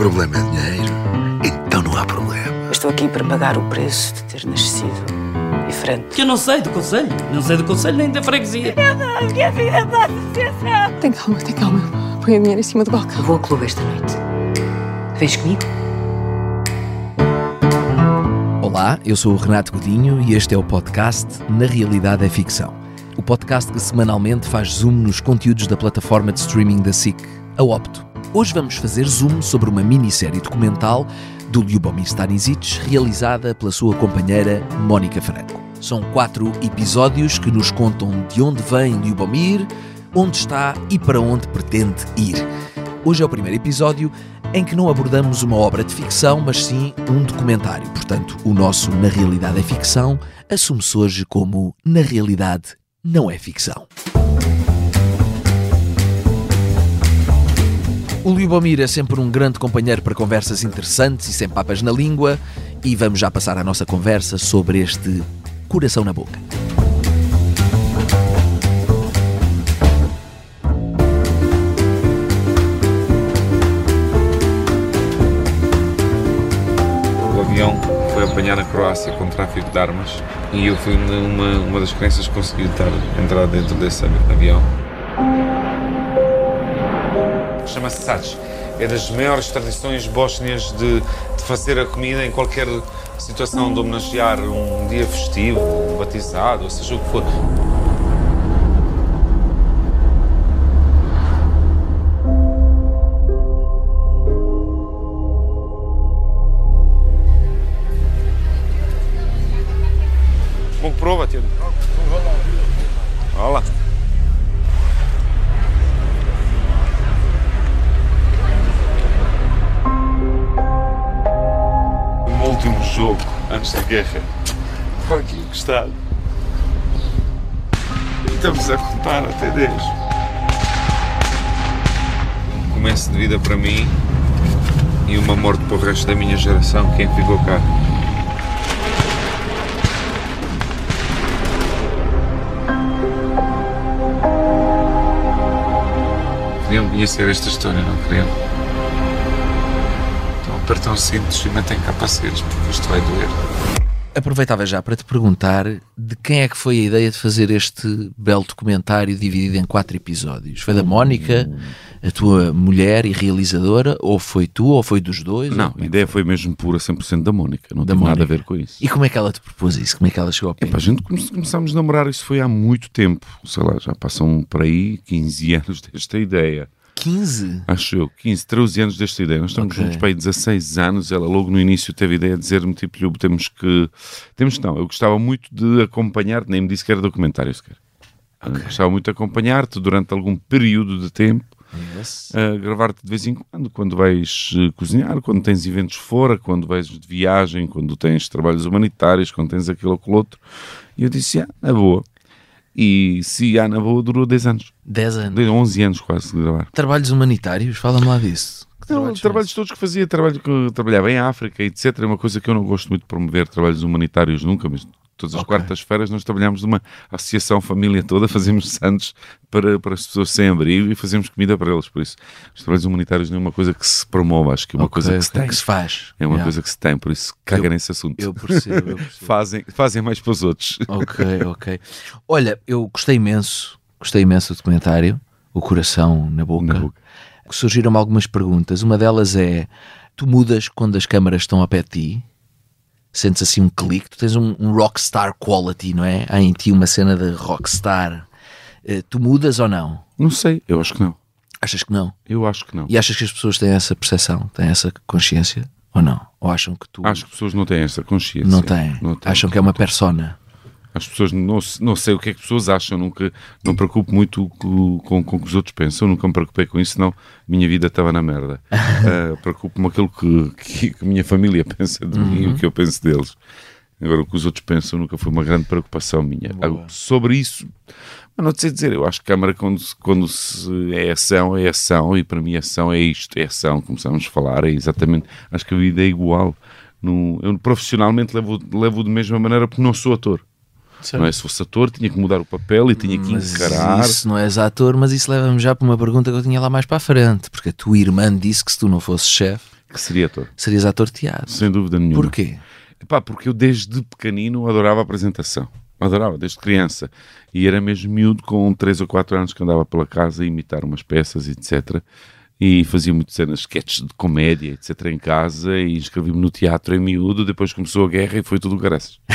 problema é dinheiro, então não há problema. Estou aqui para pagar o preço de ter nascido diferente. Que eu não sei do conselho. Não sei do conselho nem da freguesia. Tem calma, tem calma. Põe o dinheiro em cima do balcão. Vou ao clube esta noite. Vens comigo? Olá, eu sou o Renato Godinho e este é o podcast Na Realidade é Ficção. O podcast que semanalmente faz zoom nos conteúdos da plataforma de streaming da SIC, a Opto. Hoje vamos fazer zoom sobre uma minissérie documental do Lyubomir Stanisic, realizada pela sua companheira Mónica Franco. São quatro episódios que nos contam de onde vem Lyubomir, onde está e para onde pretende ir. Hoje é o primeiro episódio em que não abordamos uma obra de ficção, mas sim um documentário. Portanto, o nosso Na Realidade é Ficção assume-se hoje como Na Realidade não é ficção. O Liubomir é sempre um grande companheiro para conversas interessantes e sem papas na língua, e vamos já passar a nossa conversa sobre este coração na boca. Foi apanhar na Croácia com tráfico de armas e eu fui uma, uma das crianças que conseguiu entrar dentro desse avião. Chama-se Sac. É das maiores tradições bósnias de, de fazer a comida em qualquer situação de homenagear um dia festivo, um batizado, ou seja o que for. E estamos a contar até 10. Um começo de vida para mim e uma morte para o resto da minha geração, quem ficou cá. Queriam conhecer esta história, não queriam? Então apertam os cintos e metem capacetes, porque isto vai doer. Aproveitava já para te perguntar de quem é que foi a ideia de fazer este belo documentário dividido em quatro episódios? Foi da Mónica, a tua mulher e realizadora, ou foi tu, ou foi dos dois? Não, a é ideia foi mesmo pura 100% da Mónica, não Da tem nada a ver com isso. E como é que ela te propôs isso? Como é que ela chegou ao pé? Epá, a gente come- começámos a namorar, isso foi há muito tempo, sei lá, já passam por aí 15 anos desta ideia. 15? Acho eu, 15, 13 anos desta ideia. Nós estamos Ok. juntos para aí 16 anos. Ela logo no início teve a ideia de dizer-me, tipo, Lhubo, temos que... Temos que não, eu gostava muito de acompanhar, nem me disse que era documentário sequer. Eu Gostava muito de acompanhar-te durante algum período de tempo, Yes. a gravar-te de vez em quando, quando vais eh, cozinhar, quando tens eventos fora, quando vais de viagem, quando tens trabalhos humanitários, quando tens aquilo ou aquilo outro. E eu disse, ah, na boa. E se há na boa, durou 10 anos. 10 anos. Dei 11 anos quase de gravar. Trabalhos humanitários? Fala-me lá disso. Não, trabalhos trabalhos, todos que fazia, trabalho que trabalhava em África, etc. É uma coisa que eu não gosto muito de promover trabalhos humanitários nunca, mas todas as Ok. quartas-feiras nós trabalhamos numa associação família toda, fazemos santos para, para as pessoas sem abrigo e fazemos comida para eles. Por isso, os trabalhos humanitários não é uma coisa que se promove, acho que é uma Ok, coisa que se tem. que se faz. É uma Yeah. coisa que se tem, por isso caga Eu- nesse assunto. Eu percebo, eu percebo. fazem, fazem mais para os outros. Ok, ok. Olha, eu gostei imenso, gostei imenso do documentário, O Coração na Boca. Na boca. Surgiram-me algumas perguntas. Uma delas é: tu mudas quando as câmaras estão a pé de ti? Sentes assim um clique? Tu tens um, um rockstar quality, não é? Há em ti uma cena de rockstar. Eh, tu mudas ou não? Não sei, eu acho que não. Achas que não? Eu acho que não. E achas que as pessoas têm essa percepção, têm essa consciência ou não? Ou acham que tu Acho que as pessoas não têm essa consciência. não têm? Não têm. Acham que é uma persona? As pessoas não, não sei o que é que as pessoas acham, nunca não me preocupo muito com, com, com o que os outros pensam, nunca me preocupei com isso, senão minha vida estava na merda. Ah, Preocupo-me aquilo que, que, que a minha família pensa de mim e o que eu penso deles. Agora, o que os outros pensam nunca foi uma grande preocupação minha. Ah, Sobre isso, mas não sei dizer, eu acho que câmara, quando, quando se é ação, é ação, e para mim ação é isto, é ação, começamos a falar, é exatamente, acho que a vida é igual. No, eu profissionalmente levo, levo de mesma maneira porque não sou ator. Não é? Se fosse ator, tinha que mudar o papel e tinha que Mas encarar. isso não és ator, mas isso leva-me já para uma pergunta que eu tinha lá mais para a frente, porque a tua irmã disse que se tu não fosses chefe, Que seria ator. Serias ator de teatro. Sem dúvida nenhuma. Porquê? Epá, porque eu desde pequenino adorava a apresentação. Adorava, desde criança. E era mesmo miúdo, com 3 ou 4 anos, que andava pela casa a imitar umas peças, etc. E fazia muitas cenas, sketches de comédia, etc. em casa. E inscrevi-me no teatro em miúdo. Depois começou a guerra e foi tudo graças.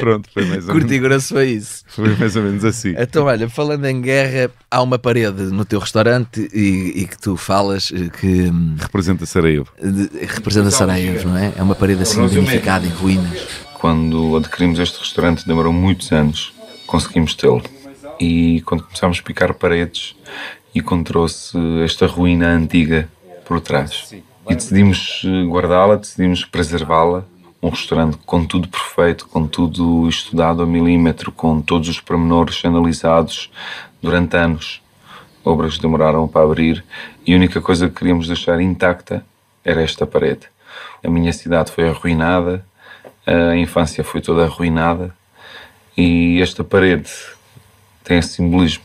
Pronto, foi mais, ou Curti menos, grosso foi isso. foi mais ou menos assim. Então, olha, falando em guerra, há uma parede no teu restaurante e, e que tu falas eh, que hum, Representa Sarajevo. de- representa Sarajevo, não é? É uma parede assim danificada em ruínas. Quando adquirimos este restaurante demorou muitos anos, conseguimos tê-lo. E quando começámos a picar paredes, encontrou-se esta ruína antiga por trás. E decidimos eh, guardá-la, decidimos preservá-la. Um restaurante com tudo perfeito, com tudo estudado a milímetro, com todos os pormenores analisados durante anos. Obras demoraram para abrir e a única coisa que queríamos deixar intacta era esta parede. A minha cidade foi arruinada, a infância foi toda arruinada e esta parede tem esse simbolismo.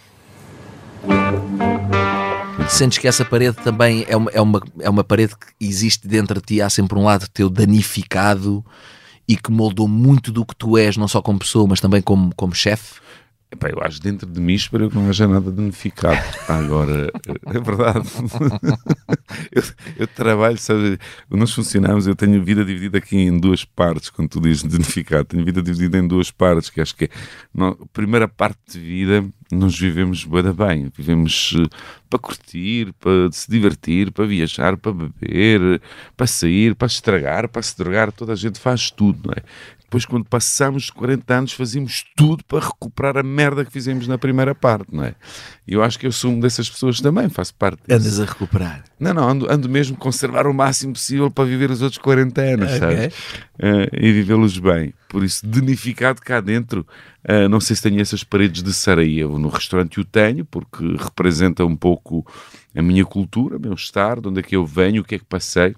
Sentes que essa parede também é uma, é, uma, é uma parede que existe dentro de ti, há sempre um lado teu danificado e que moldou muito do que tu és, não só como pessoa, mas também como, como chefe? Epá, eu acho dentro de mim espero que não haja nada danificado. Agora, é verdade. eu, eu trabalho, sabe? Nós funcionamos, eu tenho vida dividida aqui em duas partes, quando tu dizes danificado. Tenho vida dividida em duas partes, que acho que é. não, primeira parte de vida, nós vivemos bué da bem. Vivemos eh, para curtir, para se divertir, para viajar, para beber, para sair, para estragar, para se drogar. Toda a gente faz tudo, não é? Depois, quando passamos 40 anos, fazíamos tudo para recuperar a merda que fizemos na primeira parte, não é? E eu acho que eu sou uma dessas pessoas também, faço parte disso. Andas a recuperar. Não, não, ando, ando mesmo a conservar o máximo possível para viver os outros 40 anos, Ok. sabes? Eh, e vivê-los bem. Por isso, danificado cá dentro, eh, não sei se tenho essas paredes de Sarajevo. No restaurante o tenho, porque representa um pouco a minha cultura, o meu estar, de onde é que eu venho, o que é que passei.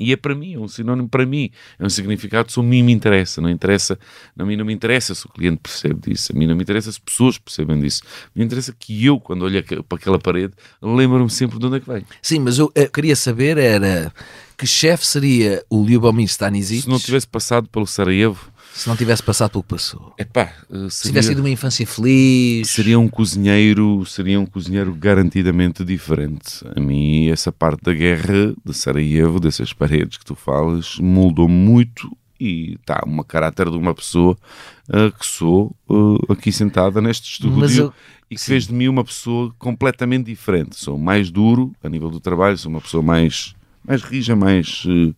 E é para mim, é um sinónimo para mim, é um significado, só a mim me interessa, não interessa, a mim não me interessa se o cliente percebe disso, a mim não me interessa se pessoas percebem disso, me interessa que eu, quando olho para aquela parede, lembro-me sempre de onde é que vem. Sim, mas eu, eh, queria saber era que chefe seria o Ljubomir Stanisic? Se não tivesse passado pelo Sarajevo, se não tivesse passado pelo que passou? epá, eh, Se tivesse seria, sido uma infância feliz... seria um cozinheiro, seria um cozinheiro garantidamente diferente. A mim, essa parte da guerra de Sarajevo, dessas paredes que tu falas, moldou muito e está uma caráter de uma pessoa eh, que sou eh, aqui sentada neste estúdio eu- e que fez de mim uma pessoa completamente diferente. Sou mais duro a nível do trabalho, sou uma pessoa mais, mais rija, mais. eh,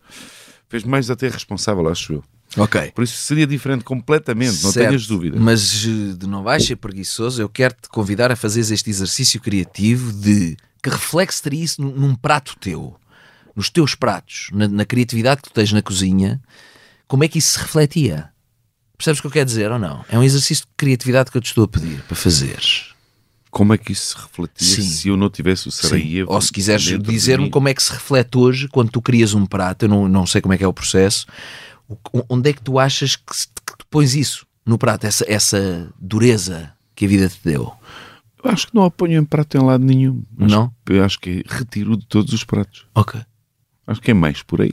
fez mais até responsável, acho eu. Ok. Por isso seria diferente completamente, não Certo, tenhas dúvida. Mas de não vais ser preguiçoso, eu quero te convidar a fazer este exercício criativo de que reflexo teria isso num, prato teu, nos teus pratos, na, na criatividade que tu tens na cozinha, como é que isso se refletia? Percebes o que eu quero dizer ou não? É um exercício de criatividade que eu te estou a pedir para fazeres. Como é que isso se refletia Sim. se eu não tivesse o. Sarajevo? Ou se quiseres dizer-me como é que se reflete hoje quando tu crias um prato, eu não, não sei como é que é o processo, onde é que tu achas que, que tu pões isso no prato, essa, essa dureza que a vida te deu? Eu acho que não apanho em prato em lado nenhum. Acho Não? Eu acho que é retiro de todos os pratos. Ok. Acho que é mais por aí.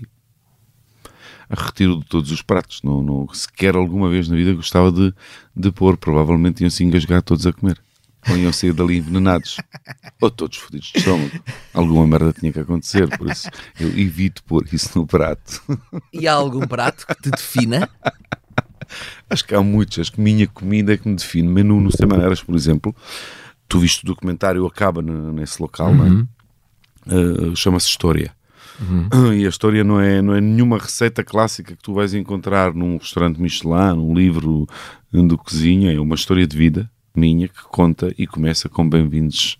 A retiro de todos os pratos. Não, não, sequer alguma vez na vida gostava de, de pôr. Provavelmente iam se engasgar todos a comer. Ou iam sair dali envenenados. Ou todos fodidos de estômago. Alguma merda tinha que acontecer. Por isso eu evito pôr isso no prato. E há algum prato que te defina? Acho que há muitos. Acho que minha comida é que me define. Menu no Semaneiras, por exemplo. Tu viste o documentário, acaba nesse local, não é? Uh, Chama-se História. E a história não é, não é nenhuma receita clássica que tu vais encontrar num restaurante Michelin, num livro de cozinha. É uma história de vida minha que conta e começa com bem-vindos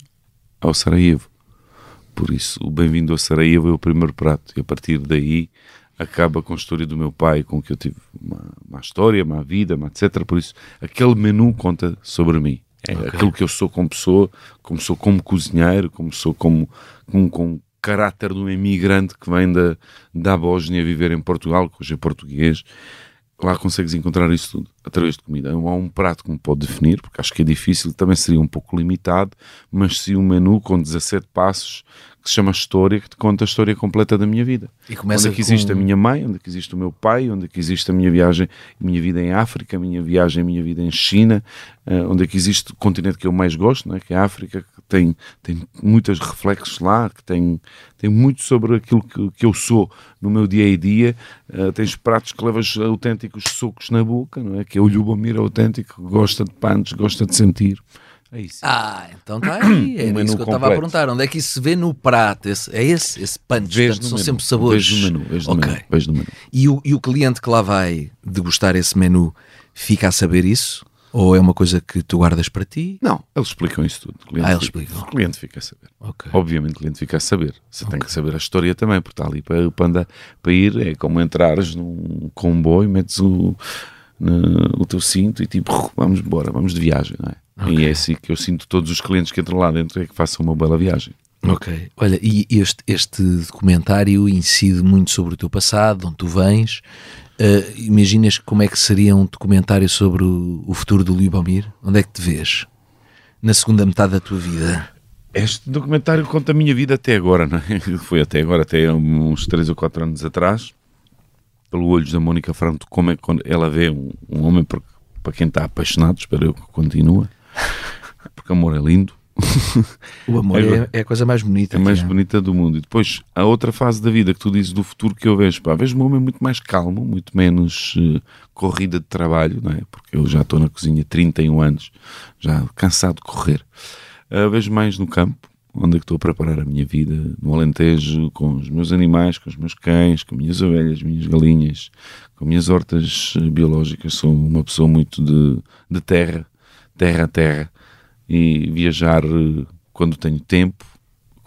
ao Sarajevo. Por isso, o bem-vindo ao Sarajevo é o primeiro prato. E a partir daí acaba com a história do meu pai, com que eu tive uma, uma história, uma vida, uma etc. Por isso, aquele menu conta sobre mim. É aquilo que eu sou como pessoa, como sou como cozinheiro, como sou como com, com caráter de um imigrante que vem da, da Bósnia viver em Portugal, que hoje é português. Lá consegues encontrar isso tudo através de comida. Há um prato que me pode definir, porque acho que é difícil, também seria um pouco limitado, mas se um menu com 17 passos que se chama História, que te conta a história completa da minha vida. E começa onde é que existe com- a minha mãe, onde é que existe o meu pai, onde é que existe a minha viagem, a minha vida em África, a minha viagem, a minha vida em China, eh, onde é que existe o continente que eu mais gosto, não é? que é a África, que tem, tem muitos reflexos lá, que tem, tem muito sobre aquilo que, que eu sou no meu dia a dia. Eh, tens pratos que levas autênticos socos na boca, não é? que é o Lubomir autêntico, que gosta de pantos, gosta de sentir. É isso. Ah, então está aí. Um menu isso que eu estava a perguntar. Onde é que isso se vê no prato? Esse- é esse? Esse punch? Vês Portanto, são menu, sempre sabores. Vês no menu, vês no Ok. menu, no menu. E o, e o cliente que lá vai degustar esse menu fica a saber isso? Ou é uma coisa que tu guardas para ti? Não, eles explicam isso tudo. O Ah, eles fica- explicam. O cliente fica a saber. Ok. Obviamente o cliente fica a saber. Você tem que saber a história também, porque está ali para, para, andar, para ir. É como entrares num comboio, metes o, no- o teu cinto e tipo, vamos embora, vamos de viagem, não é? E é assim que eu sinto todos os clientes que entram lá dentro é que façam uma bela viagem. Ok. Olha, e este, este documentário incide muito sobre o teu passado, de onde tu vens. Ah, imaginas como é que seria um documentário sobre o, o futuro do Lubomir? Onde é que te vês? Na segunda metade da tua vida? Este documentário conta a minha vida até agora, não é? Foi até agora, até uns 3 ou 4 anos atrás, pelo olhos da Mónica Franco, como é que ela vê um, um homem para, para quem está apaixonado, espero eu que continue, porque amor é lindo. O amor Agora- é, é a coisa mais bonita. É mais há. bonita do mundo. E depois, a outra fase da vida que tu dizes do futuro que eu vejo, pá, vejo um homem muito mais calmo, muito menos eh, corrida de trabalho, não é? Porque eu já estou na cozinha há 31 anos, já cansado de correr. Ah, vejo mais no campo, onde é que estou a preparar a minha vida, no Alentejo, com os meus animais, com os meus cães, com as minhas ovelhas, minhas galinhas, com minhas hortas eh, biológicas. Sou uma pessoa muito de, de terra, terra a terra, e viajar eh, quando tenho tempo,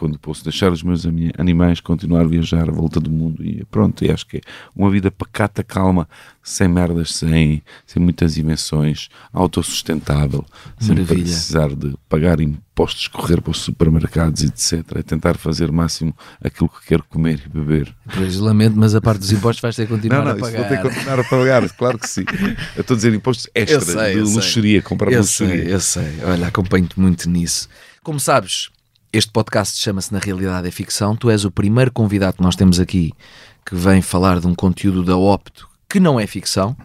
quando posso deixar os meus animais continuar a viajar à volta do mundo e pronto, e acho que é uma vida pacata, calma, sem merdas, sem, sem muitas invenções, autossustentável, sem Maravilha. precisar de pagar impostos, correr para os supermercados, etc. É tentar fazer o máximo aquilo que quero comer e beber. Pois lamento, mas a parte dos impostos vais ter que continuar a pagar. continuar a pagar, claro que sim. Eu estou a dizer impostos extra, sei, de eu sei. luxuria, comprar Eu luxuria. sei, eu sei. Olha, acompanho-te muito nisso. Como sabes, este podcast chama-se Na Realidade é Ficção. Tu és o primeiro convidado que nós temos aqui que vem falar de um conteúdo da Opto que não é ficção.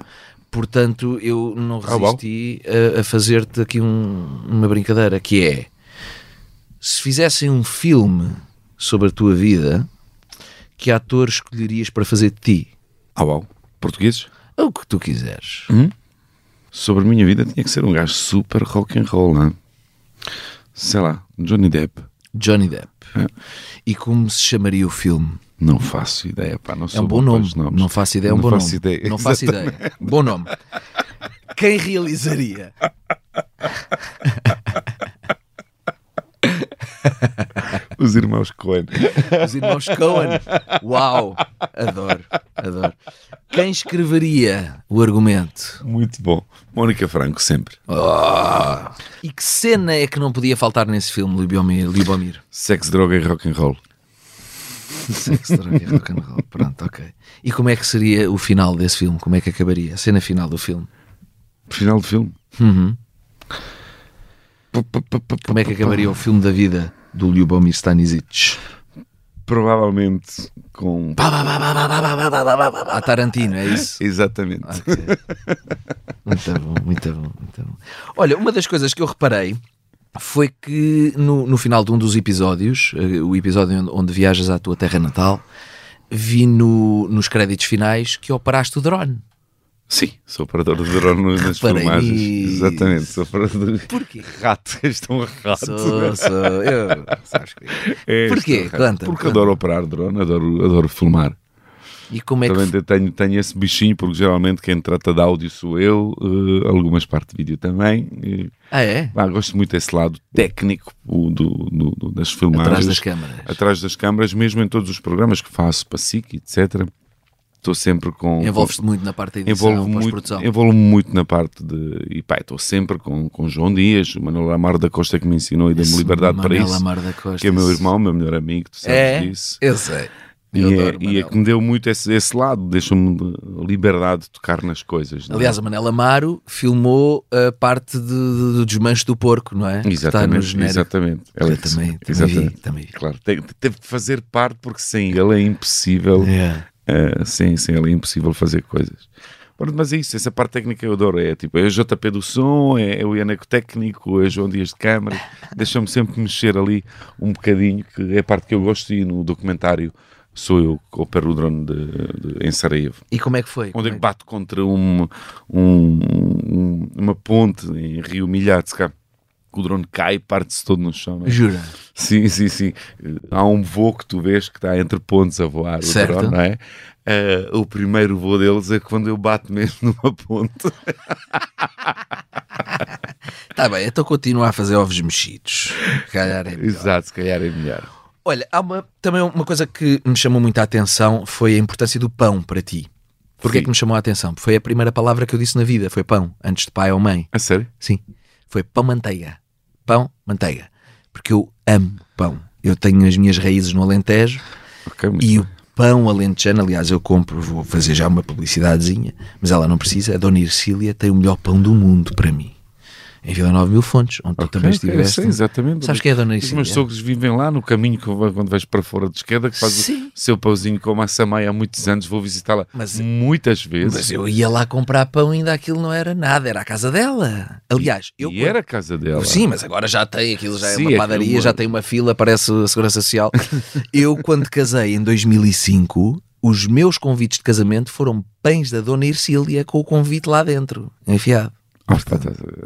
Portanto, eu não Ah, bom. resisti a, a fazer-te aqui um- uma brincadeira que é se fizessem um filme sobre a tua vida, que ator escolherias para fazer de ti? Ah, uau. Portugueses? O que tu quiseres. Sobre a minha vida tinha que ser um gajo super rock and roll, não é? Sei lá, Johnny Depp. Johnny Depp. É. E como se chamaria o filme? Não faço ideia, pá, não É sou um bom nome. Não faço ideia, é um Não bom faço nome. ideia, Não faço ideia. Bom nome. Quem realizaria? Os irmãos Coen. Os irmãos Cohen. Uau! Adoro, adoro. Quem escreveria o argumento? Muito bom. Mónica Franco, sempre. Ah. E que cena é que não podia faltar nesse filme, Libomir? Libomir? Sexo, droga e rock and roll. Sexo, droga e rock and roll. Pronto, ok. E como é que seria o final desse filme? Como é que acabaria? A cena final do filme? Final do filme. Uhum. Como é que acabaria o filme da vida do Lyubomir Stanisic? Provavelmente com. A Tarantino, é isso? Exatamente. Ok. Muito bom, muito bom, muito bom. Olha, uma das coisas que eu reparei foi que no, no final de um dos episódios, eh, o episódio onde, onde viajas à tua terra natal, vi no, nos créditos finais que operaste o drone. Sim, sou operador de drone nas filmagens. Exatamente, sou operador de Porquê? rato. Este é um rato. Sou, sou, eu. Sabes que... É, Porquê? rato. Conta, Porque conta. adoro operar drone, adoro, adoro filmar. E como é que Também tenho, tenho esse bichinho, porque geralmente quem trata de áudio sou eu, eh, algumas partes de vídeo também. E, Ah, é? gosto muito desse lado técnico do, do- do- das filmagens. Atrás das câmaras. Atrás das câmaras, mesmo em todos os programas que faço, para SIC, etc. Estou sempre com. Envolves-te muito na parte da edição, Envolvo muito, pós-produção. envolvo muito na parte de. E pá, estou sempre com, com o João Dias, o Manuel Amaro da Costa que me ensinou e deu-me liberdade para Manuel isso. Amar da Costa, que é meu irmão, meu melhor amigo, tu sabes É, disso. eu sei. E Eu é, adoro o e é que me deu muito esse, esse lado, deixou-me de- liberdade de tocar nas coisas. é? Aliás, a Manela Amaro filmou a parte de- de- do desmanche do porco, não é? Exatamente, exatamente. Ela Eu é que- também, também exatamente. vi, também vi. Claro, te- teve de fazer parte porque sem ele é impossível, É. eh, sem, sem ele é impossível fazer coisas. Pronto, mas é isso, essa parte técnica eu adoro. É tipo, é o JP do som, é, é o Ianeco técnico, é João Dias de câmara. Deixa-me sempre mexer ali um bocadinho, que é a parte que eu gosto. E no documentário sou eu que opero o drone de, de, em Sarajevo. E como é que foi? Onde Como eu é que- bato contra um, um- um- uma ponte em Rio Milhares, cá, que o drone cai e parte-se todo no chão. não é? Jura? Sim, sim, sim. Há um voo que tu vês que está entre pontos a voar, o Certo. drone, não é? Eh, o primeiro voo deles é quando eu bato mesmo numa ponte. Tá bem, então continua a fazer ovos mexidos. Se calhar é melhor. Exato, se calhar é melhor. Olha, há uma, também uma coisa que me chamou muito a atenção foi a importância do pão para ti. Porquê Sim. que me chamou a atenção? Foi a primeira palavra que eu disse na vida, foi pão, antes de pai ou mãe. A sério? Sim, foi pão manteiga. Pão manteiga. Porque eu amo pão. Eu tenho as minhas raízes no Alentejo Ok, muito e bem. o pão alentejano, aliás, eu compro, vou fazer já uma publicidadezinha, mas ela não precisa. A Dona Ircília tem o melhor pão do mundo para mim. Em Vila Nova Mil Fontes, onde tu Ok, também eu estiveste. sei exatamente. Sabes quem é a Dona Os Ircília? meus sogros vivem lá no caminho que vai- quando vais para fora de esquerda, que faz Sim. o seu pãozinho com massa maia há muitos anos. Vou visitá-la Mas- muitas vezes. Mas eu ia lá comprar pão e ainda aquilo não era nada, era a casa dela. Aliás, eu. E era a casa dela. Sim, mas agora já tem, aquilo já é Sim, uma é padaria, que uma- já tem uma fila, parece a Segurança Social. eu, quando casei em 2005, os meus convites de casamento foram pães da Dona Ircília com o convite lá dentro, enfiado.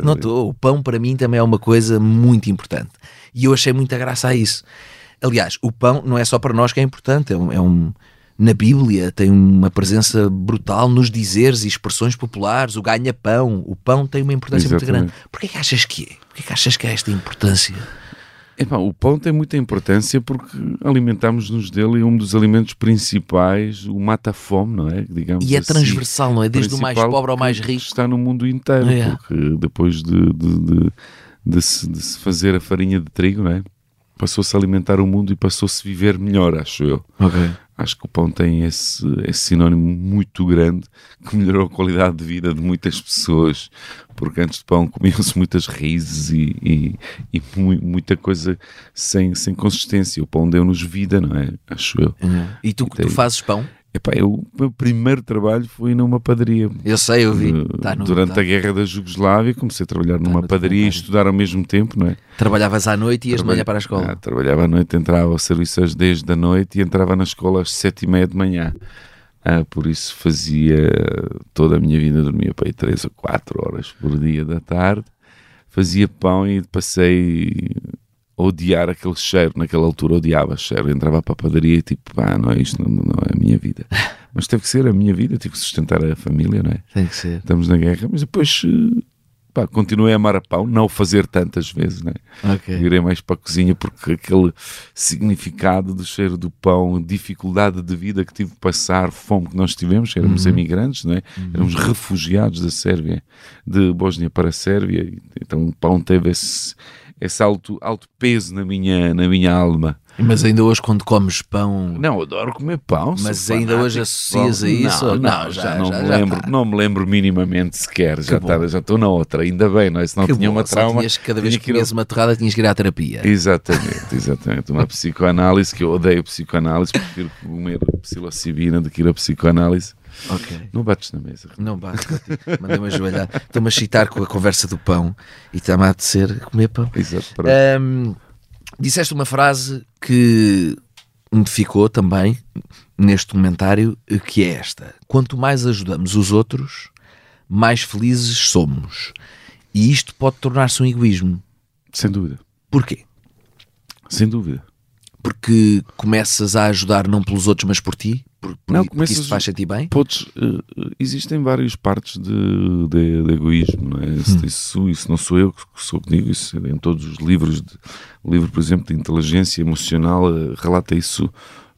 Não estou. O pão para mim também é uma coisa muito importante. E eu achei muita graça a isso. Aliás, o pão não é só para nós que é importante, é um. é um- na Bíblia tem uma presença brutal nos dizeres e expressões populares, o ganha-pão. O pão tem uma importância muito Exatamente. grande. Porquê que achas que é? Porquê que achas que é esta importância? Epá, o pão tem muita importância porque alimentamos-nos dele e um dos alimentos principais, o mata-fome, não é? Digamos E é assim, transversal, não é? Desde o mais pobre ao mais rico. Está no mundo inteiro, É. porque depois de, de, de- de se, de se fazer a farinha de trigo, não é? Passou-se a alimentar o mundo e passou-se a viver melhor, acho eu. Acho que o pão tem esse, esse sinónimo muito grande que melhorou a qualidade de vida de muitas pessoas, porque antes de pão comiam-se muitas raízes e, e, e mu- muita coisa sem, sem consistência. O pão deu-nos vida, não é? Acho eu. E tu, tem- tu fazes pão? Epá, eu, o meu primeiro trabalho foi numa padaria. Eu sei, eu vi. Uh, Tá no- Durante tá. a guerra da Jugoslávia, comecei a trabalhar numa no padaria e estudar ao mesmo tempo, não é? Trabalhavas à noite e ias de manhã para a Ah, escola. trabalhava à noite, entrava ao serviço às 10 da noite e entrava na escola às 7 e meia de manhã. Ah, por isso fazia toda a minha vida, dormia para aí 3 ou 4 horas por dia da tarde, fazia pão e passei odiar aquele cheiro. Naquela altura odiava cheiro. Entrava para a padaria e tipo, pá, não é isto, não, não é a minha vida. Mas teve que ser a minha vida, tive que sustentar a família, não é? Tem que ser. Estamos na guerra, mas depois eh, pá, continuei a amar a pão, não o fazer tantas vezes, né? Ok. Virei mais para a cozinha porque aquele significado do cheiro do pão, dificuldade de vida que tive de passar, fome que nós tivemos, éramos imigrantes, não é? Éramos refugiados da Sérvia, de Bósnia para a Sérvia, então o pão teve esse, esse alto, alto peso na minha, na minha alma. Mas ainda hoje, quando comes pão. Não, adoro comer pão. Mas ainda hoje associas a isso? Não, Não, não, já- já, não, me já lembro, tá. não me lembro minimamente sequer. Já estava- já estou na outra, ainda bem, não é? Se não Que tinha bom, uma trauma. tinhas cada vez que comias uma torrada tinhas que ir à terapia. Exatamente, exatamente. Uma psicoanálise que eu odeio psicoanálise, prefiro comer psilocibina do que ir a psicoanálise. Ok. Não bates na mesa. Não bate, mandei-me ajoelhar. Estou-me a excitar com a conversa do pão e está-me a apetecer comer pão. Exato. Ahm, disseste uma frase que me ficou também neste comentário, que é esta: Quanto mais ajudamos os outros, mais felizes somos. E isto pode tornar-se um egoísmo. Sem dúvida, Porquê? sem dúvida. Porque começas a ajudar não pelos outros, mas por ti? Por, por, Não, porque isso faz sentir bem? Podes, eh, existem várias partes de, de- de egoísmo, não é? Isso, Hum. isso, isso não sou eu que sou que digo, isso é em todos os livros. De, o livro, por exemplo, de inteligência emocional eh, relata isso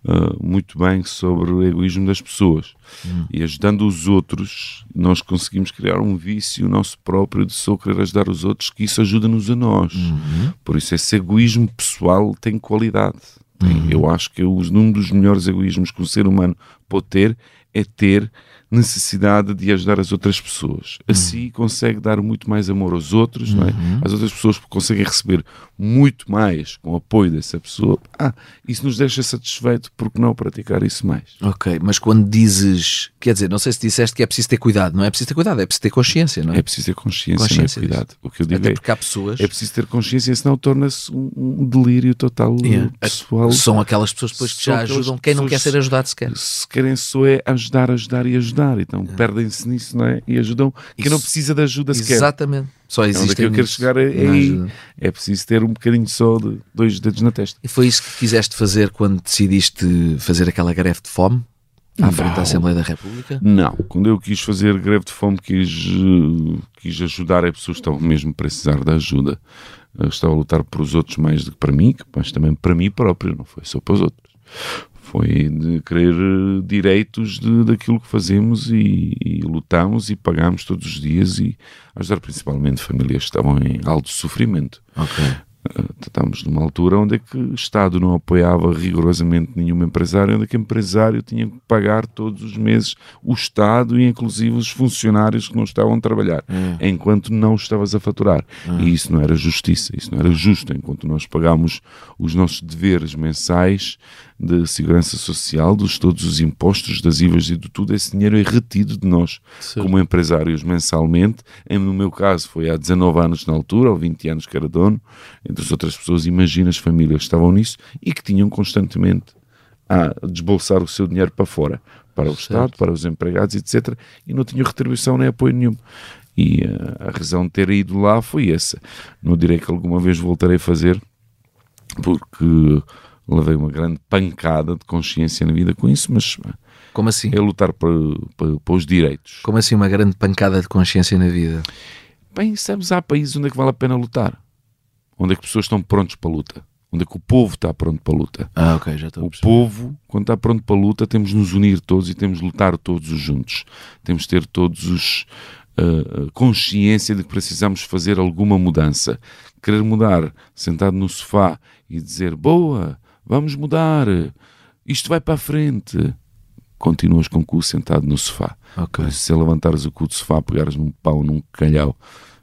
eh, muito bem sobre o egoísmo das pessoas. Hum. E ajudando os outros, nós conseguimos criar um vício nosso próprio de só querer ajudar os outros, que isso ajuda-nos a nós. Uhum. Por isso, esse egoísmo pessoal tem qualidade. Eu acho que um dos melhores egoísmos que um ser humano pode ter é ter necessidade de ajudar as outras pessoas. Assim consegue dar muito mais amor aos outros, não é? As outras pessoas conseguem receber muito mais com o apoio dessa pessoa. Ah, isso nos deixa satisfeito, porque não praticar isso mais? Ok, mas quando dizes, quer dizer, não sei se disseste que é preciso ter cuidado, não é preciso ter cuidado, é preciso ter consciência, não é? É preciso ter consciência, Consciência não é cuidado. O que eu digo Até é, porque há pessoas, é preciso ter consciência, senão torna-se um, um delírio total Yeah. pessoal. são aquelas pessoas depois que já ajudam quem não quer ser ajudado sequer. se querem só é ajudar, ajudar e ajudar. Então perdem-se nisso, não é? E ajudam quem não precisa de ajuda sequer. Exatamente. Só É onde é existe. que eu quero chegar é, é aí. É preciso ter um bocadinho só de dois dedos na testa. E foi isso que quiseste fazer quando decidiste fazer aquela greve de fome à frente da Não. Assembleia da República? Não, quando eu quis fazer greve de fome, quis, eh, quis ajudar as pessoas que estavam mesmo a precisar de ajuda. Eu estava a lutar por os outros mais do que para mim, mas também para mim próprio, não foi só para os outros. Foi de querer eh, direitos de, daquilo que fazemos e, e lutamos e pagamos todos os dias e ajudar principalmente famílias que estavam em alto sofrimento. Ok. Uh, Estamos numa altura onde é que o Estado não apoiava rigorosamente nenhum empresário, onde é que o empresário tinha que pagar todos os meses o Estado e inclusive os funcionários que não estavam a trabalhar, enquanto não estavas a faturar. E isso não era justiça, isso não era justo, enquanto nós pagámos os nossos deveres mensais de segurança social, dos todos os impostos, das IVAs e de tudo, esse dinheiro é retido de nós como empresários mensalmente. Em, no meu caso foi há 19 anos na altura, ou 20 anos que era dono, entre as outras pessoas, imagina as famílias que estavam nisso e que tinham constantemente a desbolsar o seu dinheiro para fora, para o Estado, para os empregados, etc. E não tinham retribuição nem apoio nenhum. E eh, a razão de ter ido lá foi essa. Não direi que alguma vez voltarei a fazer, porque levei uma grande pancada de consciência na vida com isso, mas Como assim? é lutar para, para, para os direitos. Como assim uma grande pancada de consciência na vida? Bem, sabes, há países onde é que vale a pena lutar. Onde é que pessoas estão prontos para a luta. Onde é que o povo está pronto para a luta. Ah, ok, já estou O povo, quando está pronto para a luta, temos de nos unir todos e temos de lutar todos os juntos. Temos de ter todos os ah, consciência de que precisamos fazer alguma mudança. Querer mudar sentado no sofá e dizer boa, vamos mudar, isto vai para a frente. Continuas com o cu sentado no sofá. Ok. Por isso, se levantares o cu do sofá, pegares num pau, num calhau,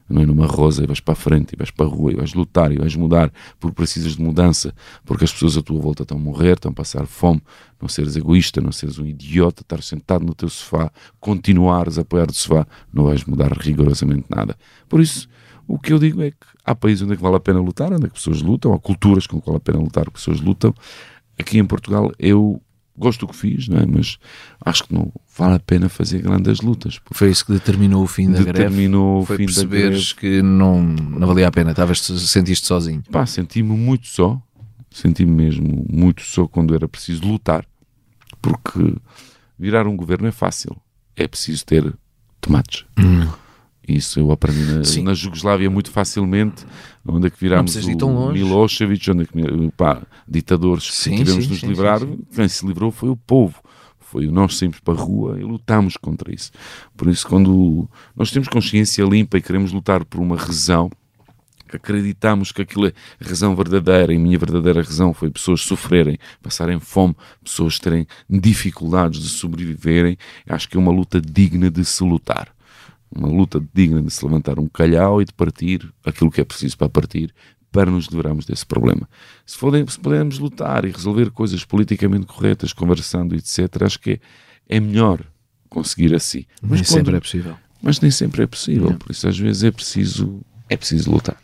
não é numa rosa, e vais para a frente, e vais para a rua, e vais lutar, e vais mudar, porque precisas de mudança, porque as pessoas à tua volta estão a morrer, estão a passar fome, não seres egoísta, não seres um idiota, estar sentado no teu sofá, continuares a apoiar o sofá, não vais mudar rigorosamente nada. Por isso, o que eu digo é que há países onde é que vale a pena lutar, onde é que pessoas lutam, há culturas com que vale a pena lutar, que pessoas lutam. Aqui em Portugal, eu gosto do que fiz, não é? mas acho que não vale a pena fazer grandes lutas. Foi isso que determinou o fim da greve? Determinou o Foi fim da perceberes que não, não valia a pena, estavas, sentiste sozinho. Pá, senti-me muito só, senti-me mesmo muito só quando era preciso lutar, porque virar um governo é fácil, é preciso ter tomates. Isso eu aprendi na. Sim. na Jugoslávia muito facilmente, onde é que virámos o. Milosevic, onde é que, pá, ditadores que Sim, tivemos sim, nos sim, livrar, quem se livrou foi o povo. Foi nós saímos para a rua e lutámos contra isso. Por isso, quando nós temos consciência limpa e queremos lutar por uma razão, acreditamos que aquilo é razão verdadeira, e a minha verdadeira razão foi pessoas sofrerem, passarem fome, pessoas terem dificuldades de sobreviverem, acho que é uma luta digna de se lutar. Uma luta digna de se levantar um calhau e de partir aquilo que é preciso para partir para nos livrarmos desse problema. Se, se pudermos lutar e resolver coisas politicamente corretas, conversando, etc., acho que é, é melhor conseguir assim. Nem quando- sempre é possível. mas nem sempre é possível, por isso às vezes é preciso, é preciso lutar.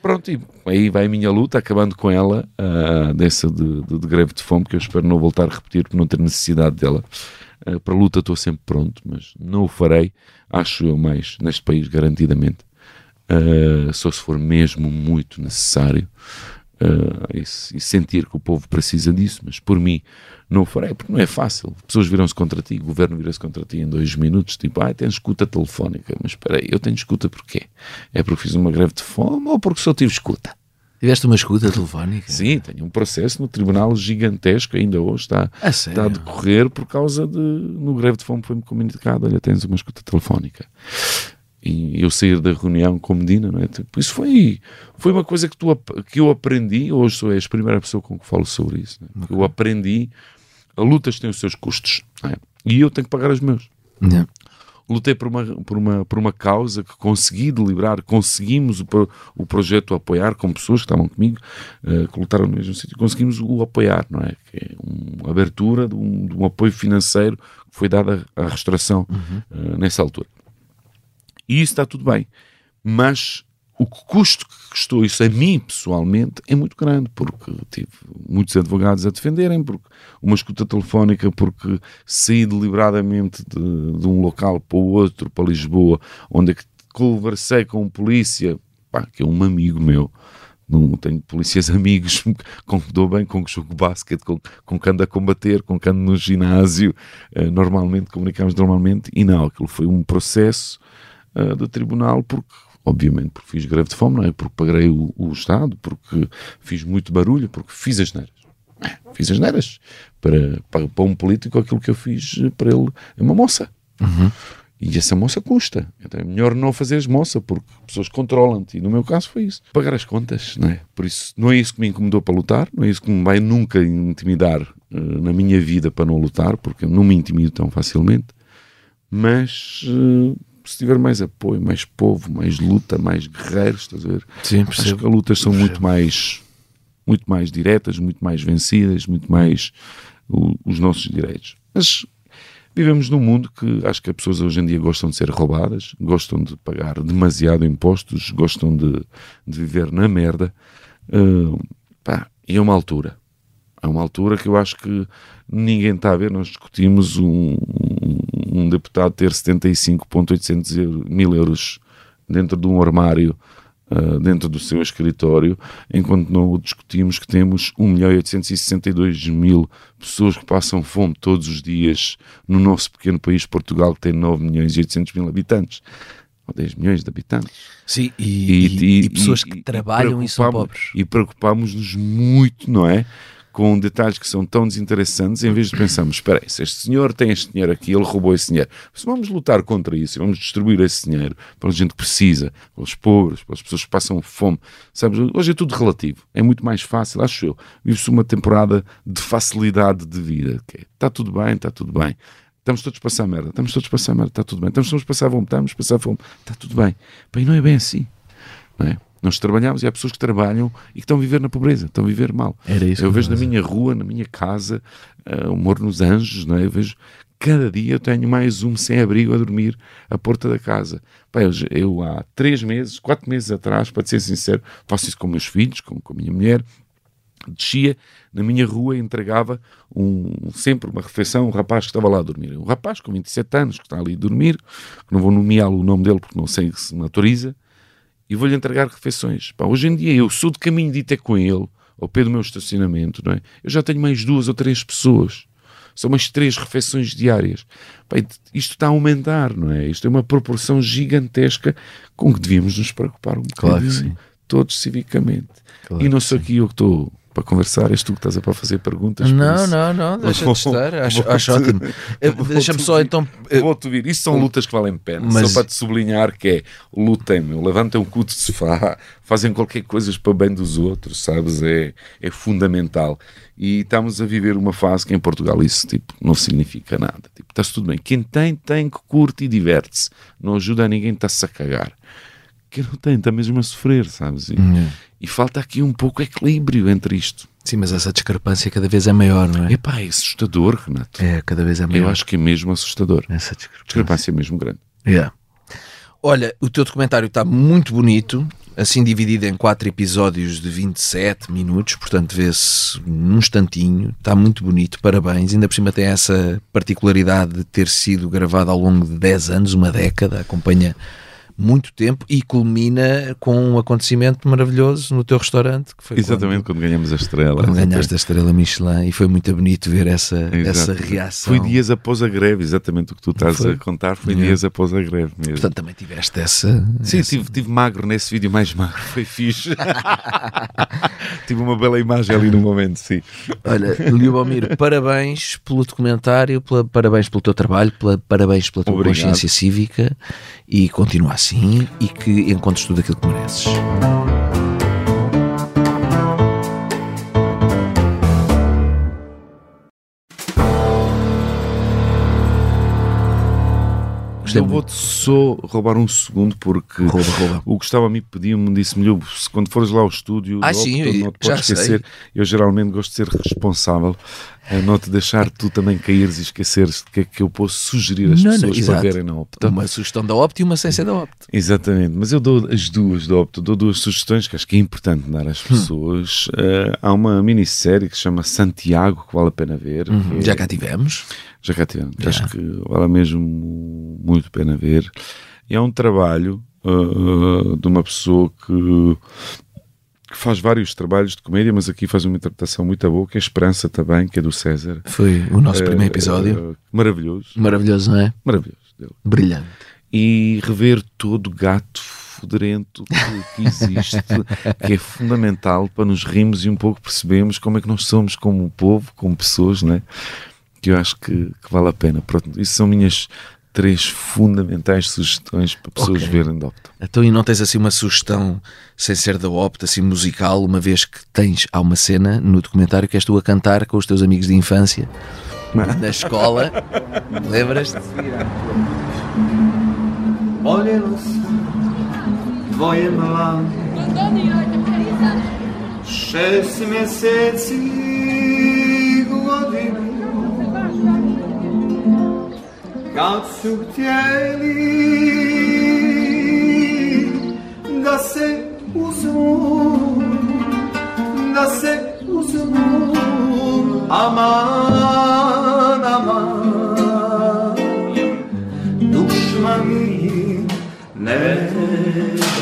Pronto, e aí vai a minha luta, acabando com ela, ah, dessa de, de- de greve de fome, que eu espero não voltar a repetir por não ter necessidade dela. Ah, para a luta estou sempre pronto, mas não o farei, acho eu mais, neste país, garantidamente. Ah, só se for mesmo muito necessário. ah, e, e sentir que o povo precisa disso, mas por mim não o farei, porque não é fácil. Pessoas viram-se contra ti, o governo vira-se contra ti em dois minutos, tipo, ah, tens escuta telefónica, mas espera aí, eu tenho escuta porquê? É porque fiz uma greve de fome ou porque só tive escuta? Tiveste uma escuta telefónica? Sim, tenho um processo no tribunal gigantesco, ainda hoje está, A está a decorrer por causa de, no greve de fome foi-me comunicado, olha, tens uma escuta telefónica. e eu sair da reunião com Medina, não é? Tipo, isso foi, foi uma coisa que, tu, que eu aprendi, hoje sou és a primeira pessoa com que falo sobre isso, é? eu aprendi, a lutas têm os seus custos, é? e eu tenho que pagar os meus. Yeah. Lutei por uma, por uma, por uma causa que consegui deliberar, conseguimos o, o projeto apoiar com pessoas que estavam comigo, eh, que lutaram no mesmo sítio, conseguimos o apoiar, não é? Que é uma abertura de um, de um apoio financeiro que foi dada à restauração eh, nessa altura. E isso está tudo bem. Mas o custo que custou isso a mim, pessoalmente, é muito grande, porque tive muitos advogados a defenderem, porque uma escuta telefónica, porque saí deliberadamente de, de um local para o outro, para Lisboa, onde é que conversei com um polícia, pá, que é um amigo meu, não tenho polícias amigos com que dou bem, com que jogo basquete, com, com que ando a combater, com que ando no ginásio, eh, normalmente, comunicamos normalmente, e não, aquilo foi um processo eh, do tribunal, porque, obviamente, porque fiz greve de fome, não é? Porque paguei o, o Estado, porque fiz muito barulho, porque fiz as neiras. É, Fiz as neiras. Para, para, para um político, aquilo que eu fiz para ele é uma moça. E essa moça custa. Então é melhor não fazeres moça, porque pessoas controlam-te. E no meu caso foi isso. Pagar as contas, não é? Por isso, não é isso que me incomodou para lutar, não é isso que me vai nunca intimidar eh, na minha vida para não lutar, porque eu não me intimido tão facilmente. Mas eh, se tiver mais apoio, mais povo, mais luta, mais guerreiros, estás a ver? Sim, Acho percebo. que as lutas são muito mais, muito mais diretas, muito mais vencidas, muito mais o- os nossos direitos. Mas vivemos num mundo que acho que as pessoas hoje em dia gostam de ser roubadas, gostam de pagar demasiado impostos, gostam de, de viver na merda. Ah, pá, e é uma altura. É uma altura que eu acho que ninguém está a ver. Nós discutimos um, um, um deputado ter 75,800 euro- mil euros dentro de um armário, ah, dentro do seu escritório, enquanto não discutimos que temos 1 milhão e 862 mil pessoas que passam fome todos os dias no nosso pequeno país, Portugal, que tem 9 milhões e 800 mil habitantes. Ou 10 milhões de habitantes. Sim, e, e- e pessoas que trabalham e, são pobres. E preocupámos-nos muito, não é? Com detalhes que são tão desinteressantes, em vez de pensarmos, espera aí, se este senhor tem este dinheiro aqui, ele roubou esse dinheiro. Se vamos lutar contra isso vamos distribuir esse dinheiro para a gente que precisa, pelos pobres, pelas pessoas que passam fome, sabes? Hoje é tudo relativo. É muito mais fácil, acho eu. Vive-se uma temporada de facilidade de vida. é, Está tudo bem, está tudo bem. Estamos todos a passar merda, estamos todos a passar merda, está tudo bem. Estamos todos a passar fome, estamos a passar fome, está tudo bem. Bem, não é bem assim. Não é? Nós trabalhamos e há pessoas que trabalham e que estão a viver na pobreza, estão a viver mal. Era isso eu vejo na minha rua, na minha casa, uh, o Moro nos Anjos, não é? eu vejo cada dia eu tenho mais um sem abrigo a dormir à porta da casa. Pá, eu, eu há três meses, quatro meses atrás, para ser sincero, faço isso com meus filhos, com, com a minha mulher, descia na minha rua e entregava um, sempre uma refeição a um rapaz que estava lá a dormir. Um rapaz com 27 anos que está ali a dormir, não vou nomeá-lo o nome dele porque não sei se me autoriza, e vou-lhe entregar refeições. Pá, hoje em dia eu sou de caminho de ir ter com ele, ao pé do meu estacionamento, não é? Eu já tenho mais duas ou três pessoas. São umas três refeições diárias. Pá, isto está a aumentar, não é? Isto é uma proporção gigantesca com que devíamos nos preocupar um Claro que bocadinho, sim. todos civicamente. Claro e não sou aqui eu que estou para conversar, és tu que estás a para fazer perguntas. Não, isso não, não, deixa de vou- estar. Acho, acho ótimo. Eh, Deixa-me só então. eh, Vou-te ouvir. Isto são lutas que valem pena. Mas- Só para te sublinhar que é lutem, meu. levantem o cu do sofá, fazem qualquer coisa para o bem dos outros, sabes? É, é fundamental. E estamos a viver uma fase que em Portugal isso tipo, não significa nada. Tipo, está-se tudo bem. Quem tem, tem que curte e diverte-se. Não ajuda a ninguém, está-se a cagar. Quem não tem, está mesmo a sofrer, sabes? E, Hum. e falta aqui um pouco equilíbrio entre isto. Sim, mas essa discrepância cada vez é maior, não é? Epá, é assustador, Renato. É, cada vez é maior. Eu acho que é mesmo assustador. Essa discrepância. Discrepância é mesmo grande. Yeah. Olha, o teu documentário está muito bonito, assim dividido em quatro episódios de 27 minutos, portanto vê-se num instantinho, está muito bonito, parabéns. Ainda por cima tem essa particularidade de ter sido gravado ao longo de 10 anos, uma década, acompanha muito tempo e culmina com um acontecimento maravilhoso no teu restaurante, que foi Exatamente, quando ganhamos a estrela. quando, quando ganhaste a estrela Michelin e foi muito bonito ver essa, essa reação. Foi dias após a greve, exatamente o que tu estás Foi. a contar, foi dias após a greve mesmo. Portanto, também tiveste essa. Sim, essa- tive, tive magro nesse vídeo, mais magro, foi fixe. tive uma bela imagem ali no momento, sim. Olha, Liubomir, parabéns pelo documentário, pela- parabéns pelo teu trabalho, pela- parabéns pela tua Obrigado. consciência cívica e continua assim. Sim, e que encontres tudo aquilo que mereces. Eu vou-te só roubar um segundo porque Rouba, rouba. o Gustavo a mim pediu-me, disse-me, "Lho, se quando fores lá ao estúdio, Ah, sim, não te podes esquecer. Eu geralmente gosto de ser responsável a não te deixar tu também caíres e esqueceres que é que eu posso sugerir às Não, não, pessoas para exato. verem na Opta. Uma sugestão da Opt e uma ciência da Opt. Exatamente, mas eu dou as duas da Opta, dou duas sugestões que acho que é importante dar Hum. às pessoas. Eh, há uma minissérie que se chama Santiago, que vale a pena ver. que é- Uhum. Já cá tivemos. já cá tivemos. Acho que vale mesmo muito a pena ver. E é um trabalho uh, de uma pessoa que, que faz vários trabalhos de comédia, mas aqui faz uma interpretação muito boa, que é a Esperança também, que é do César. Foi o nosso Uh, primeiro episódio. uh, maravilhoso. Maravilhoso, não é? Maravilhoso. dele. Brilhante. E rever todo o gato federento que existe, que é fundamental para nos rirmos e um pouco percebermos como é que nós somos como povo, como pessoas, não é? Que eu acho que, que vale a pena. Pronto, isso são minhas três fundamentais sugestões para pessoas Ok. verem de Opta. Então, e não tens assim uma sugestão, sem ser da Opt, assim musical, uma vez que tens, há uma cena no documentário que és tu a cantar com os teus amigos de infância na escola. Lembras-te? Sam tvoje mlade Šest mjeseci godinu Kad su htjeli da se uzmu Da se uzmu Aman, aman dušmani ne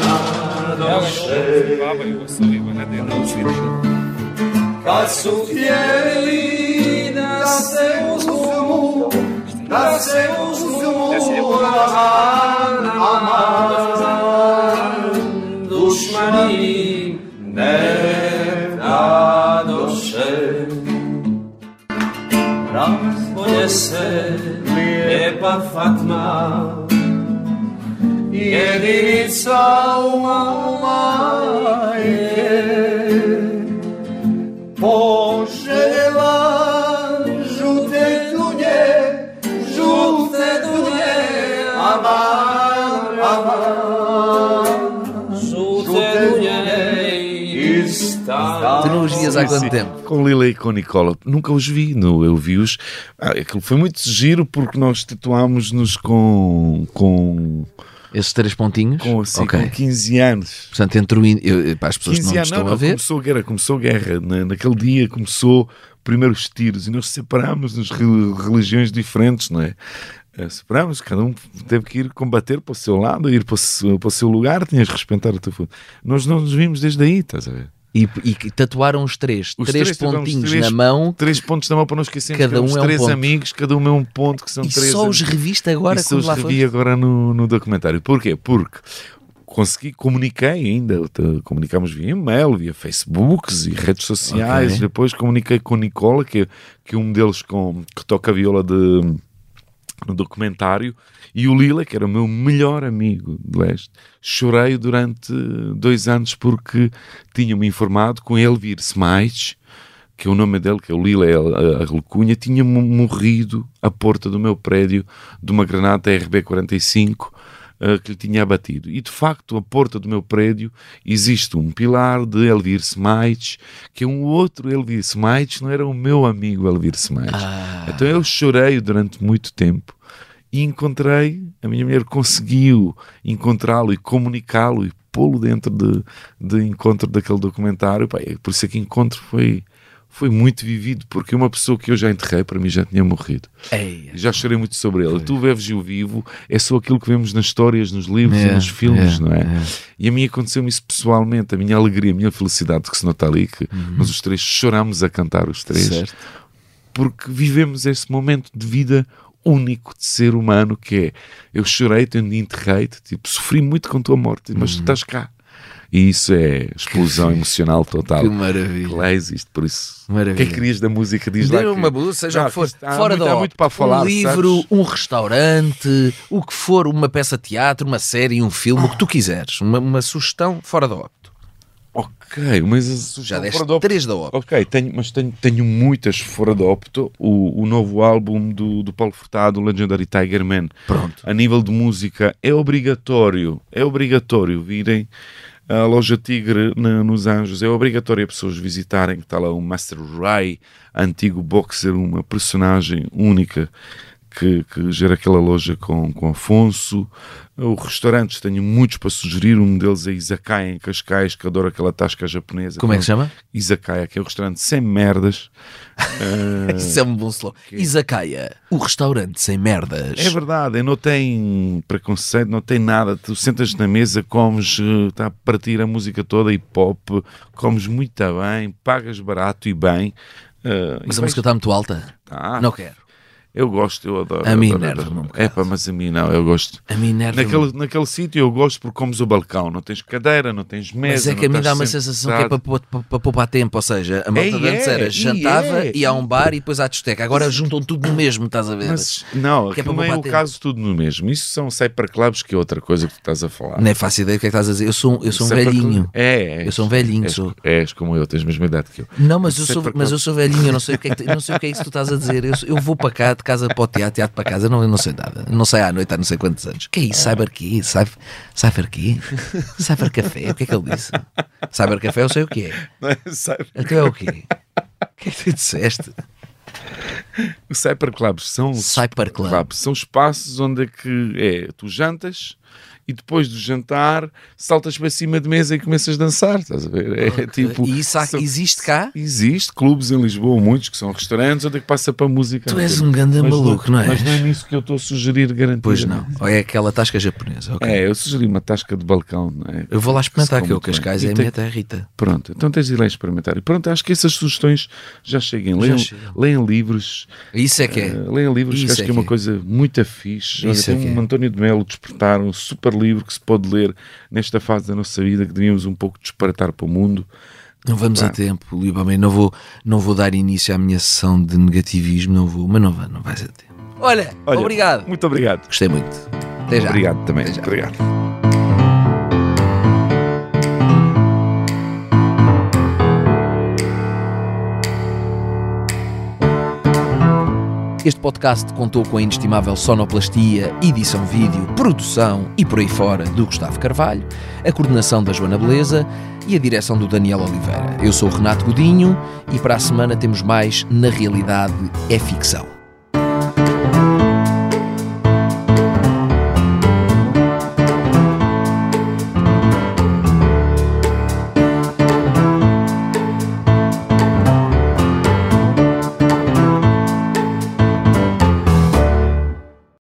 radoše. Kad su htjeli da se Nasce uzman aman Düşmeni nevda doşem Razbolese lepa Fatma Jedinica umana Há quanto tempo? Com Lila e com Nicola. Nunca os vi, no, eu vi-os. Ah, aquilo foi muito giro porque nós tatuámos-nos com, com, Esses três pontinhos? com, assim, Ok. com 15 anos. Portanto, entre o. in- eu- Para as pessoas que 15 não anos, estão não, a ver. começou a guerra, começou a guerra. Na, naquele dia começou primeiros tiros e nós separámos-nos re- religiões diferentes, não é? Eh, Separámos, cada um teve que ir combater para o seu lado, ir para o seu, para o seu lugar, tinhas de respeitar o teu futuro. Nós não nos vimos desde aí, estás a ver? E, e tatuaram os três, Os três três pontinhos três- na mão Três pontos na mão para não esquecermos Cada éramos um é um três ponto. amigos, cada um é um ponto, que são e três só os reviste agora Isso quando os revi foste. agora no, no documentário. Porquê? Porque consegui, comuniquei ainda, comunicámos via e-mail, via Facebooks e redes sociais. Ok. Depois comuniquei com o Nicola, que, que é um deles com, que toca a viola de, no documentário, e o Lila, que era o meu melhor amigo de leste. Chorei durante dois anos porque tinha-me informado com Elvir Smites, que é o nome dele, que é o Lila, é a, a alcunha, tinha mo- morrido à porta do meu prédio de uma granada RB-45 eh, que lhe tinha abatido. E de facto, à porta do meu prédio existe um pilar de Elvir Smites, que é um outro Elvir Smites, não era o meu amigo Elvir Smites. Ah. Então eu chorei durante muito tempo e encontrei, a minha mulher conseguiu encontrá-lo e comunicá-lo e pô-lo dentro de, de encontro daquele documentário. Pá, é por isso é que encontro foi, foi muito vivido, porque uma pessoa que eu já enterrei, para mim já tinha morrido. Ei, Já chorei muito sobre ele. Tu veves o vivo, é só aquilo que vemos nas histórias, nos livros e É, nos filmes, é, não é? é. E a mim aconteceu-me isso pessoalmente, a minha alegria, a minha felicidade que se nota ali, que nós os três chorámos a cantar, os três Uhum. certo. porque vivemos esse momento de vida único de ser humano que é eu chorei, te enterrei-te, tipo, sofri muito com a tua morte, mas tu estás cá. E isso é explosão emocional total. Que maravilha. Que lá existe, por isso. O que Maravilha. é que querias da música? Diz lá. Que- uma boa, seja Não, o que for. há Fora muito, da há muito para falar. Um livro, sabes? um restaurante, o que for, uma peça de teatro, uma série, um filme, o que tu quiseres. Uma, uma sugestão fora da opto. Ok, mas Já deste fora três da opto. Ok, tenho, mas tenho, tenho muitas fora da opto. O, o novo álbum do, do Paulo Furtado, o Legendary Tiger Man. Pronto. A nível de música, é obrigatório, é obrigatório virem à Loja Tigre nos Anjos. É obrigatório as pessoas visitarem, que está lá o Master Rai, antigo boxer, uma personagem única que, que gera aquela loja com, com Afonso. Os restaurantes, tenho muitos para sugerir. Um deles é Izakaya em Cascais, que adoro aquela tasca japonesa. Como é que se chama? Izakaya, que é um restaurante sem merdas. Ah, Isso é um bom slogan. Izakaya, o restaurante sem merdas. É verdade, não tem preconceito, não tem nada. Tu sentas na mesa, comes, eh, está a partir a música toda, hip hop, comes muito bem, pagas barato e bem. eh, Mas e a música está muito alta. Tá. Não quero. Eu gosto, eu adoro. A mim adoro. um. É pá, mas a mim não, eu gosto. A mim enerva-me. Naquele, naquele sítio eu gosto porque comes o balcão, não tens cadeira, não tens mesa. Mas é que a mim dá uma sensação que é para, para, para poupar tempo, ou seja, a malta É, de antes é, era e jantava, é. ia a um bar e depois à discoteca. Agora juntam tudo no mesmo, estás a ver? Mas não, Que é para não é o caso tudo no mesmo. Isso são cyberclubs que é outra coisa que tu estás a falar. Não é fácil ideia do que é que estás a dizer. Eu sou, eu sou um velhinho. É, Eu sou um velhinho, És, sou. és como eu, tens a mesma idade que eu. Não, mas eu, sou, mas eu sou velhinho, eu não sei o que é, que, não sei o que, é que tu estás a dizer. Eu, eu vou para cá, de casa para o teatro, teatro para casa, eu não, eu não sei nada. Eu não sei à noite há não sei quantos anos. que é isso? Cyber quê? Cyber, cyber quê? Cyber café? O que é que ele disse? Cyber café eu sei o que é. Não é? Cyber- Então é o quê? O que é que tu disseste? Os cyberclubs são Cyberclub. clubs, são espaços onde é que é, tu jantas e depois do jantar saltas para cima de mesa e começas a dançar, estás a ver? É tipo E isso há- existe cá? Existe clubes em Lisboa, muitos que são restaurantes onde é que passa para a música. Tu és um ganda Mas maluco, não é? Mas não é nisso que eu estou a sugerir garantir. Pois não. Ou é aquela tasca japonesa. É, eu sugeri uma tasca de balcão, não é? Eu vou lá experimentar, que é o Cascais bem. é a minha territa. Pronto, então tens de ir lá experimentar. E pronto, acho que essas sugestões já cheguem. Leiam, leiam livros. Isso é que é. eh, leiam livros, que Isso acho é que é uma que é. coisa muito fixe. Olha, Isso é tem que um é. António de Melo Despertar, um super livro que se pode ler nesta fase da nossa vida, que devíamos um pouco disparatar para o mundo. Não vamos a Pá. tempo, Libamém. Não vou, não vou dar início à minha sessão de negativismo, não vou, mas não, vai, não vais a tempo. Olha, Olha, obrigado. Muito obrigado. Gostei muito. Até já. Obrigado também. Até já. Obrigado. Este podcast contou com a inestimável sonoplastia, edição vídeo, produção e por aí fora do Gustavo Carvalho, a coordenação da Joana Beleza e a direção do Daniel Oliveira. Eu sou o Renato Godinho e para a semana temos mais Na Realidade é Ficção.